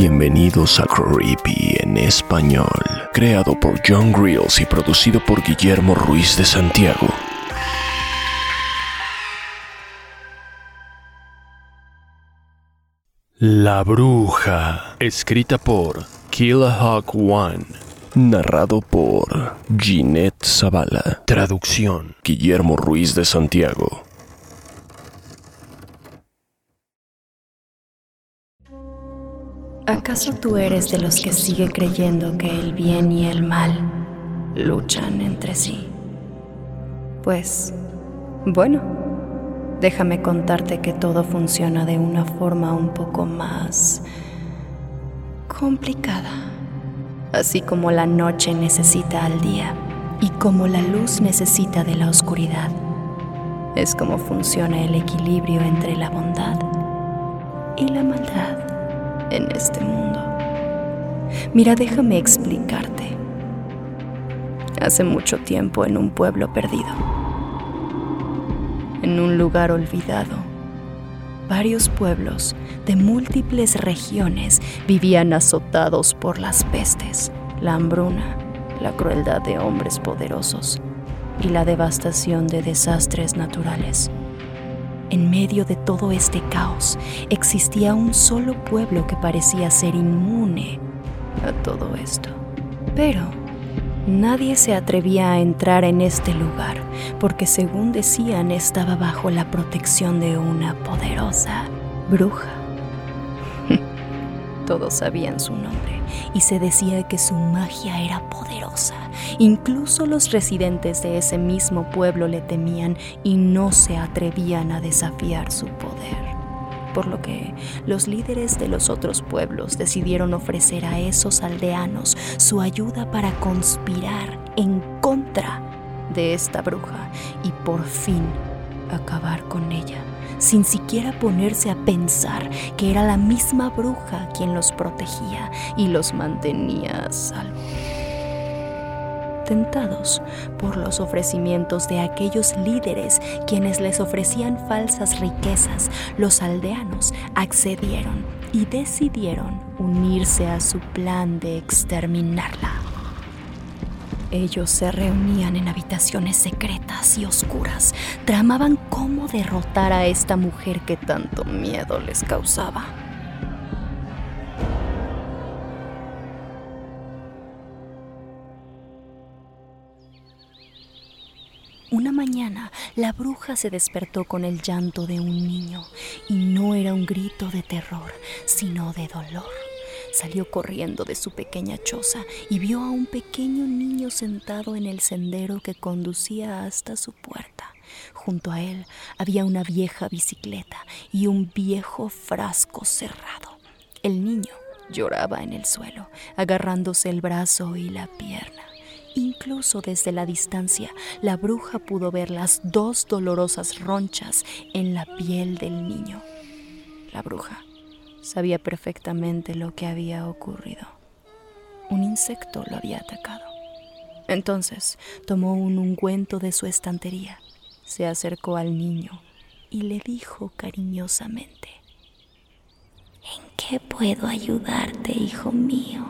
Bienvenidos a Creepy en español, creado por John Grills y producido por Guillermo Ruiz de Santiago. La Bruja, escrita por Killahawk One, narrado por Ginette Zavala, traducción Guillermo Ruiz de Santiago. ¿Acaso tú eres de los que sigue creyendo que el bien y el mal luchan entre sí? Pues, bueno, déjame contarte que todo funciona de una forma un poco más complicada. Así como la noche necesita al día y como la luz necesita de la oscuridad. Es como funciona el equilibrio entre la bondad y la maldad en este mundo. Mira, déjame explicarte. Hace mucho tiempo en un pueblo perdido, en un lugar olvidado, varios pueblos de múltiples regiones vivían azotados por las pestes, la hambruna, la crueldad de hombres poderosos y la devastación de desastres naturales. En medio de todo este caos existía un solo pueblo que parecía ser inmune a todo esto. Pero nadie se atrevía a entrar en este lugar porque según decían estaba bajo la protección de una poderosa bruja. Todos sabían su nombre y se decía que su magia era poderosa. Incluso los residentes de ese mismo pueblo le temían y no se atrevían a desafiar su poder. Por lo que los líderes de los otros pueblos decidieron ofrecer a esos aldeanos su ayuda para conspirar en contra de esta bruja y por fin acabar con ella sin siquiera ponerse a pensar que era la misma bruja quien los protegía y los mantenía a salvo. Tentados por los ofrecimientos de aquellos líderes quienes les ofrecían falsas riquezas, los aldeanos accedieron y decidieron unirse a su plan de exterminarla. Ellos se reunían en habitaciones secretas y oscuras, tramaban cómo derrotar a esta mujer que tanto miedo les causaba. Una mañana la bruja se despertó con el llanto de un niño y no era un grito de terror, sino de dolor. Salió corriendo de su pequeña choza y vio a un pequeño niño sentado en el sendero que conducía hasta su puerta. Junto a él había una vieja bicicleta y un viejo frasco cerrado. El niño lloraba en el suelo, agarrándose el brazo y la pierna. Incluso desde la distancia, la bruja pudo ver las dos dolorosas ronchas en la piel del niño. La bruja sabía perfectamente lo que había ocurrido. Un insecto lo había atacado. Entonces tomó un ungüento de su estantería, se acercó al niño y le dijo cariñosamente, ¿En qué puedo ayudarte, hijo mío?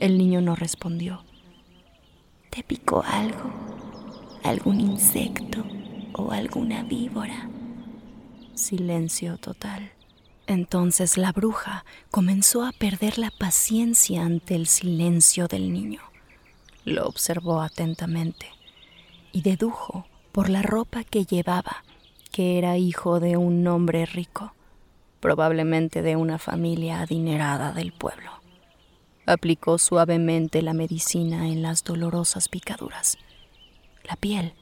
El niño no respondió. ¿Te picó algo? ¿Algún insecto o alguna víbora? Silencio total. Entonces la bruja comenzó a perder la paciencia ante el silencio del niño. Lo observó atentamente y dedujo por la ropa que llevaba que era hijo de un hombre rico, probablemente de una familia adinerada del pueblo. Aplicó suavemente la medicina en las dolorosas picaduras. La piel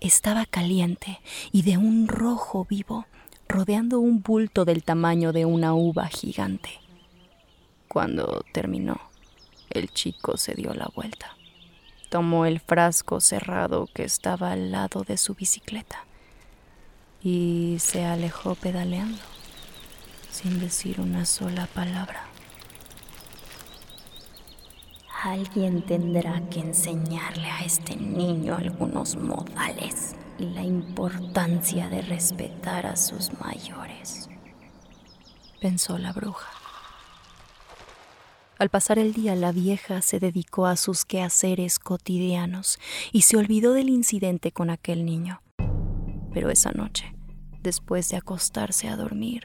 estaba caliente y de un rojo vivo rodeando un bulto del tamaño de una uva gigante. Cuando terminó, el chico se dio la vuelta. Tomó el frasco cerrado que estaba al lado de su bicicleta y se alejó pedaleando, sin decir una sola palabra. Alguien tendrá que enseñarle a este niño algunos modales la importancia de respetar a sus mayores, pensó la bruja. Al pasar el día, la vieja se dedicó a sus quehaceres cotidianos y se olvidó del incidente con aquel niño. Pero esa noche, después de acostarse a dormir,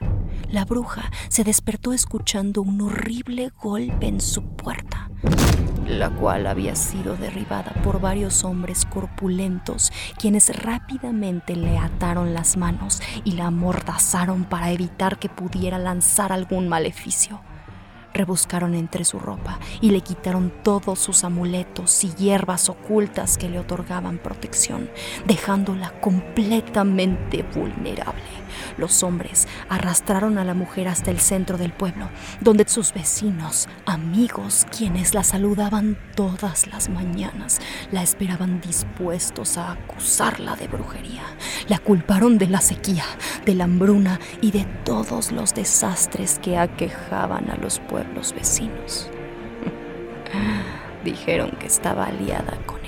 la bruja se despertó escuchando un horrible golpe en su puerta, la cual había sido derribada por varios hombres corpulentos, quienes rápidamente le ataron las manos y la amordazaron para evitar que pudiera lanzar algún maleficio. Rebuscaron entre su ropa y le quitaron todos sus amuletos y hierbas ocultas que le otorgaban protección, dejándola completamente vulnerable. Los hombres arrastraron a la mujer hasta el centro del pueblo, donde sus vecinos, amigos, quienes la saludaban todas las mañanas, la esperaban dispuestos a acusarla de brujería. La culparon de la sequía, de la hambruna y de todos los desastres que aquejaban a los pueblos vecinos. Dijeron que estaba aliada con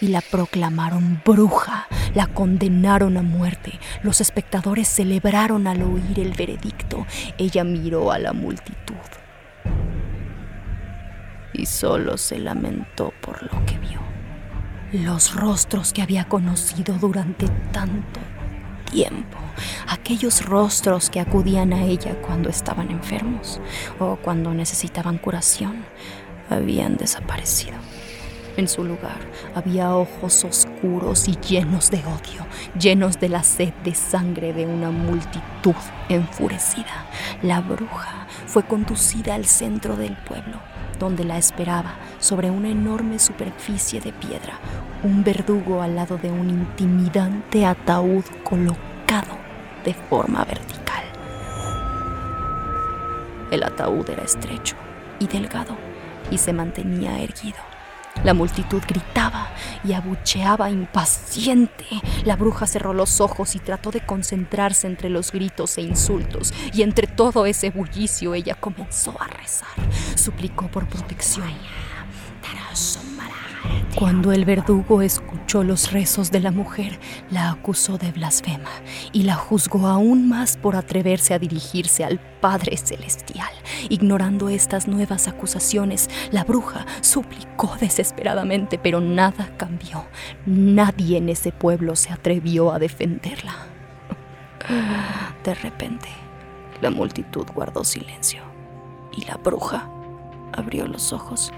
y la proclamaron bruja, la condenaron a muerte. Los espectadores celebraron al oír el veredicto. Ella miró a la multitud y solo se lamentó por lo que vio. Los rostros que había conocido durante tanto tiempo, aquellos rostros que acudían a ella cuando estaban enfermos o cuando necesitaban curación, habían desaparecido. En su lugar había ojos oscuros y llenos de odio, llenos de la sed de sangre de una multitud enfurecida. La bruja fue conducida al centro del pueblo, donde la esperaba sobre una enorme superficie de piedra, un verdugo al lado de un intimidante ataúd colocado de forma vertical. El ataúd era estrecho y delgado y se mantenía erguido la multitud gritaba y abucheaba impaciente. La bruja cerró los ojos y trató de concentrarse entre los gritos e insultos, y entre todo ese bullicio ella comenzó a rezar. Suplicó por protección. Cuando el verdugo escuchó los rezos de la mujer, la acusó de blasfema y la juzgó aún más por atreverse a dirigirse al Padre Celestial. Ignorando estas nuevas acusaciones, la bruja suplicó desesperadamente, pero nada cambió. Nadie en ese pueblo se atrevió a defenderla. De repente, la multitud guardó silencio y la bruja abrió los ojos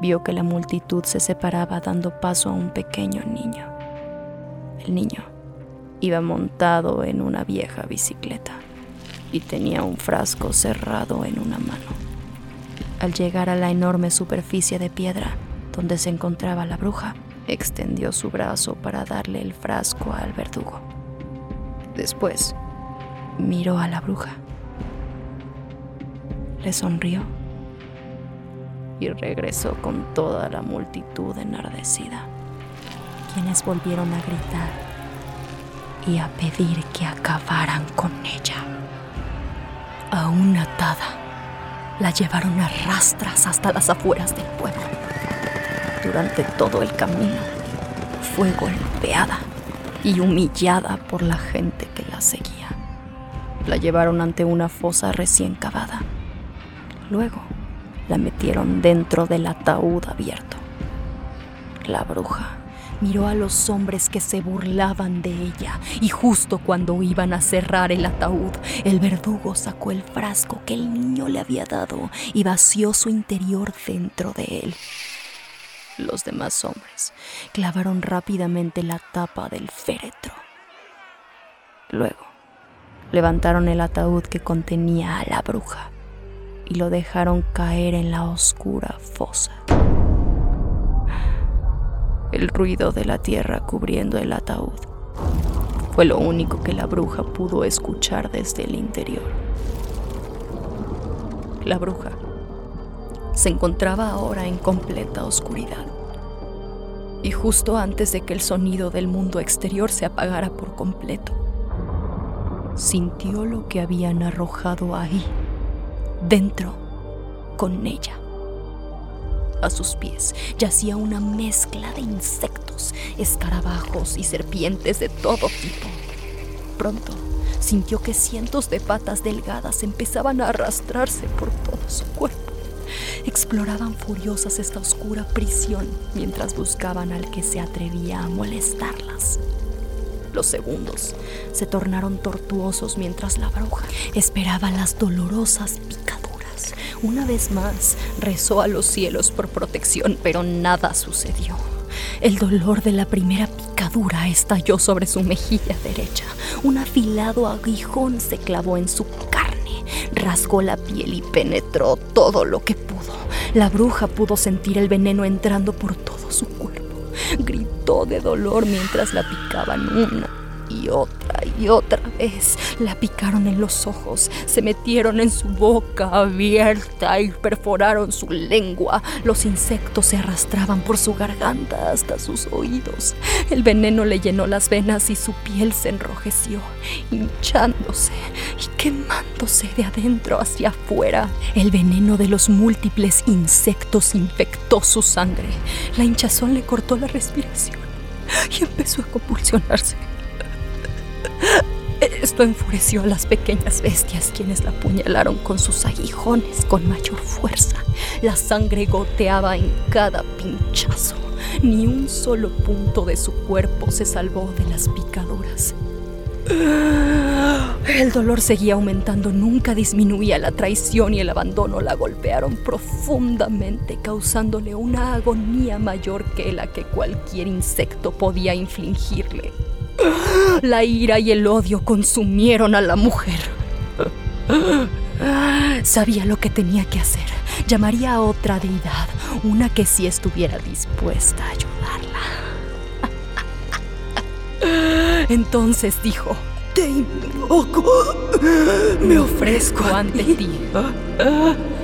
vio que la multitud se separaba dando paso a un pequeño niño. El niño iba montado en una vieja bicicleta y tenía un frasco cerrado en una mano. Al llegar a la enorme superficie de piedra donde se encontraba la bruja, extendió su brazo para darle el frasco al verdugo. Después, miró a la bruja. Le sonrió y regresó con toda la multitud enardecida, quienes volvieron a gritar y a pedir que acabaran con ella. Aún atada, la llevaron a rastras hasta las afueras del pueblo. Durante todo el camino fue golpeada y humillada por la gente que la seguía. La llevaron ante una fosa recién cavada. Luego la metieron dentro del ataúd abierto. La bruja miró a los hombres que se burlaban de ella y justo cuando iban a cerrar el ataúd, el verdugo sacó el frasco que el niño le había dado y vació su interior dentro de él. Los demás hombres clavaron rápidamente la tapa del féretro. Luego, levantaron el ataúd que contenía a la bruja y lo dejaron caer en la oscura fosa. El ruido de la tierra cubriendo el ataúd fue lo único que la bruja pudo escuchar desde el interior. La bruja se encontraba ahora en completa oscuridad. Y justo antes de que el sonido del mundo exterior se apagara por completo, sintió lo que habían arrojado ahí dentro con ella. A sus pies yacía una mezcla de insectos, escarabajos y serpientes de todo tipo. Pronto sintió que cientos de patas delgadas empezaban a arrastrarse por todo su cuerpo. exploraban furiosas esta oscura prisión mientras buscaban al que se atrevía a molestarlas. Los segundos se tornaron tortuosos mientras la bruja esperaba las dolorosas picaduras. Una vez más rezó a los cielos por protección, pero nada sucedió. El dolor de la primera picadura estalló sobre su mejilla derecha. Un afilado aguijón se clavó en su carne, rasgó la piel y penetró todo lo que pudo. La bruja pudo sentir el veneno entrando por todo su cuerpo. Gritó de dolor mientras la picaban una y otra y otra vez. La picaron en los ojos, se metieron en su boca abierta y perforaron su lengua. Los insectos se arrastraban por su garganta hasta sus oídos. El veneno le llenó las venas y su piel se enrojeció, hinchándose y quemándose de adentro hacia afuera. El veneno de los múltiples insectos infectó su sangre. La hinchazón le cortó la respiración y empezó a convulsionarse. Esto enfureció a las pequeñas bestias quienes la apuñalaron con sus aguijones con mayor fuerza. La sangre goteaba en cada pinchazo. Ni un solo punto de su cuerpo se salvó de las picaduras. El dolor seguía aumentando, nunca disminuía. La traición y el abandono la golpearon profundamente, causándole una agonía mayor que la que cualquier insecto podía infligirle. La ira y el odio consumieron a la mujer. Sabía lo que tenía que hacer. Llamaría a otra deidad, una que sí estuviera dispuesta a ayudarla. Entonces dijo, te invoco, me ofrezco ante ti.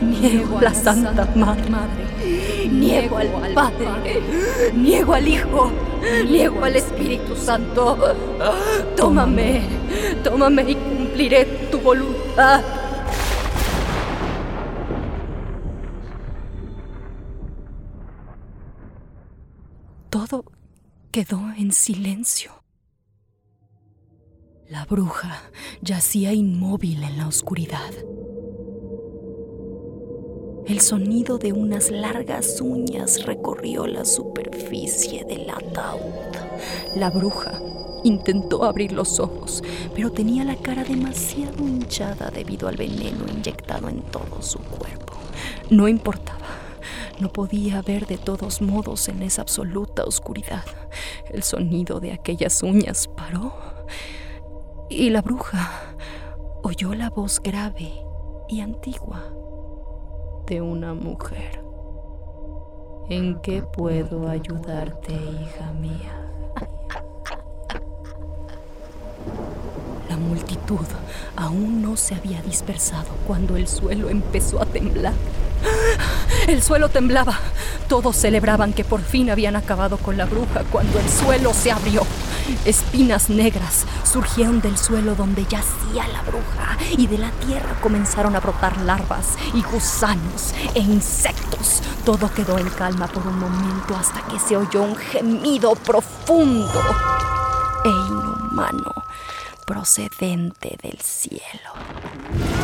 Niego a la Santa Madre, niego al Padre, niego al Hijo, niego al Espíritu Santo. Tómame, tómame y cumpliré tu voluntad. Todo quedó en silencio. La bruja yacía inmóvil en la oscuridad. El sonido de unas largas uñas recorrió la superficie del ataúd. La bruja intentó abrir los ojos, pero tenía la cara demasiado hinchada debido al veneno inyectado en todo su cuerpo. No importaba. No podía ver de todos modos en esa absoluta oscuridad. El sonido de aquellas uñas paró y la bruja oyó la voz grave y antigua de una mujer. ¿En qué puedo ayudarte, hija mía? La multitud aún no se había dispersado cuando el suelo empezó a temblar. El suelo temblaba. Todos celebraban que por fin habían acabado con la bruja cuando el suelo se abrió. Espinas negras surgieron del suelo donde yacía la bruja y de la tierra comenzaron a brotar larvas y gusanos e insectos. Todo quedó en calma por un momento hasta que se oyó un gemido profundo e inhumano procedente del cielo.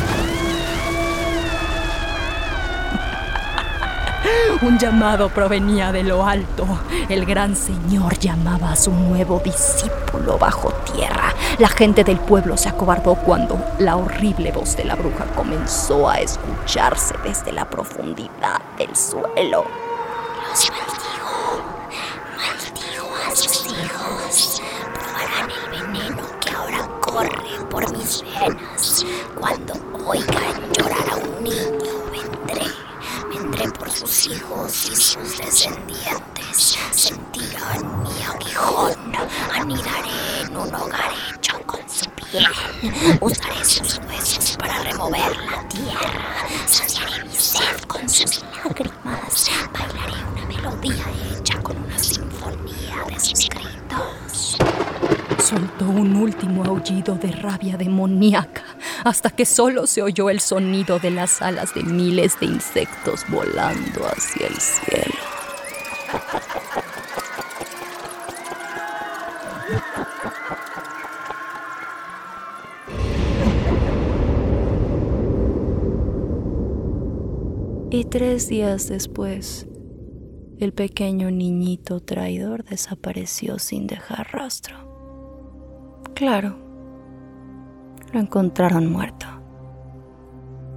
Un llamado provenía de lo alto. El gran señor llamaba a su nuevo discípulo bajo tierra. La gente del pueblo se acobardó cuando la horrible voz de la bruja comenzó a escucharse desde la profundidad del suelo. Los maldigo, maldigo a sus hijos. Probarán el veneno que ahora corre por mis venas. Cuando oigan llorar a un niño, vendré vendré por sus hijos y sus descendientes. Sentirán mi aguijón. Anidaré en un hogar hecho con su piel. Usaré sus huesos para remover la tierra. Saciaré mi sed con sus lágrimas. Bailaré una melodía hecha con una sinfonía de sus gritos. Soltó un último aullido de rabia demoníaca hasta que solo se oyó el sonido de las alas de miles de insectos volando hacia el cielo. Y tres días después, el pequeño niñito traidor desapareció sin dejar rastro. Claro, lo encontraron muerto,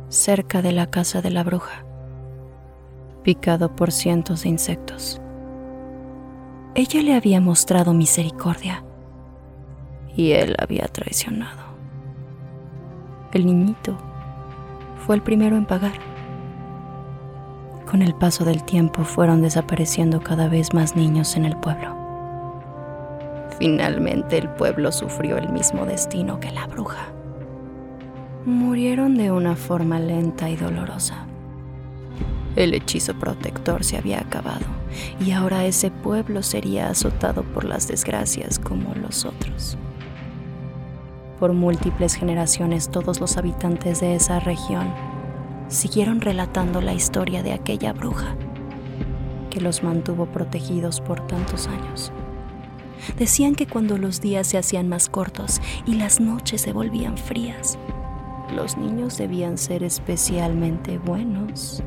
cerca de la casa de la bruja, picado por cientos de insectos. Ella le había mostrado misericordia y él había traicionado. El niñito fue el primero en pagar. Con el paso del tiempo fueron desapareciendo cada vez más niños en el pueblo. Finalmente el pueblo sufrió el mismo destino que la bruja. Murieron de una forma lenta y dolorosa. El hechizo protector se había acabado y ahora ese pueblo sería azotado por las desgracias como los otros. Por múltiples generaciones todos los habitantes de esa región siguieron relatando la historia de aquella bruja que los mantuvo protegidos por tantos años. Decían que cuando los días se hacían más cortos y las noches se volvían frías, los niños debían ser especialmente buenos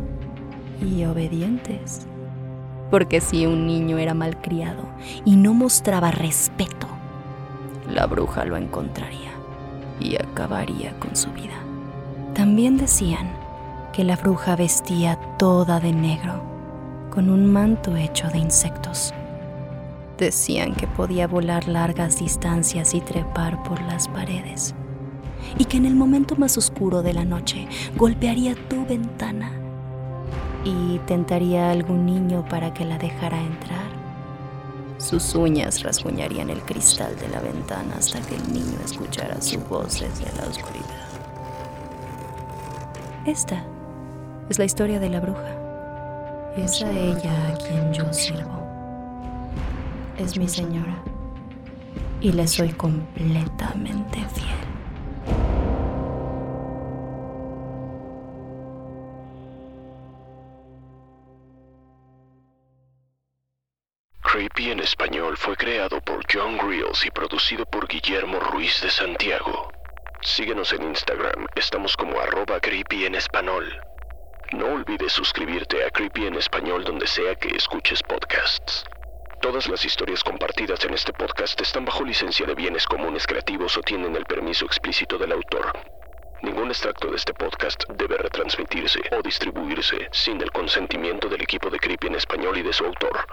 y obedientes. Porque si un niño era malcriado y no mostraba respeto, la bruja lo encontraría y acabaría con su vida. También decían que la bruja vestía toda de negro, con un manto hecho de insectos. Decían que podía volar largas distancias y trepar por las paredes, y que en el momento más oscuro de la noche golpearía tu ventana y tentaría a algún niño para que la dejara entrar sus uñas rasguñarían el cristal de la ventana hasta que el niño escuchara su voz desde la oscuridad. Esta es la historia de la bruja. Es a ella a quien yo sirvo. Es mi señora. Y le soy completamente fiel. Creepy en español fue creado por John Reels y producido por Guillermo Ruiz de Santiago. Síguenos en Instagram, estamos como arroba creepy en español. No olvides suscribirte a Creepy en español donde sea que escuches podcasts. Todas las historias compartidas en este podcast están bajo licencia de bienes comunes creativos o tienen el permiso explícito del autor. Ningún extracto de este podcast debe retransmitirse o distribuirse sin el consentimiento del equipo de Creepy en español y de su autor.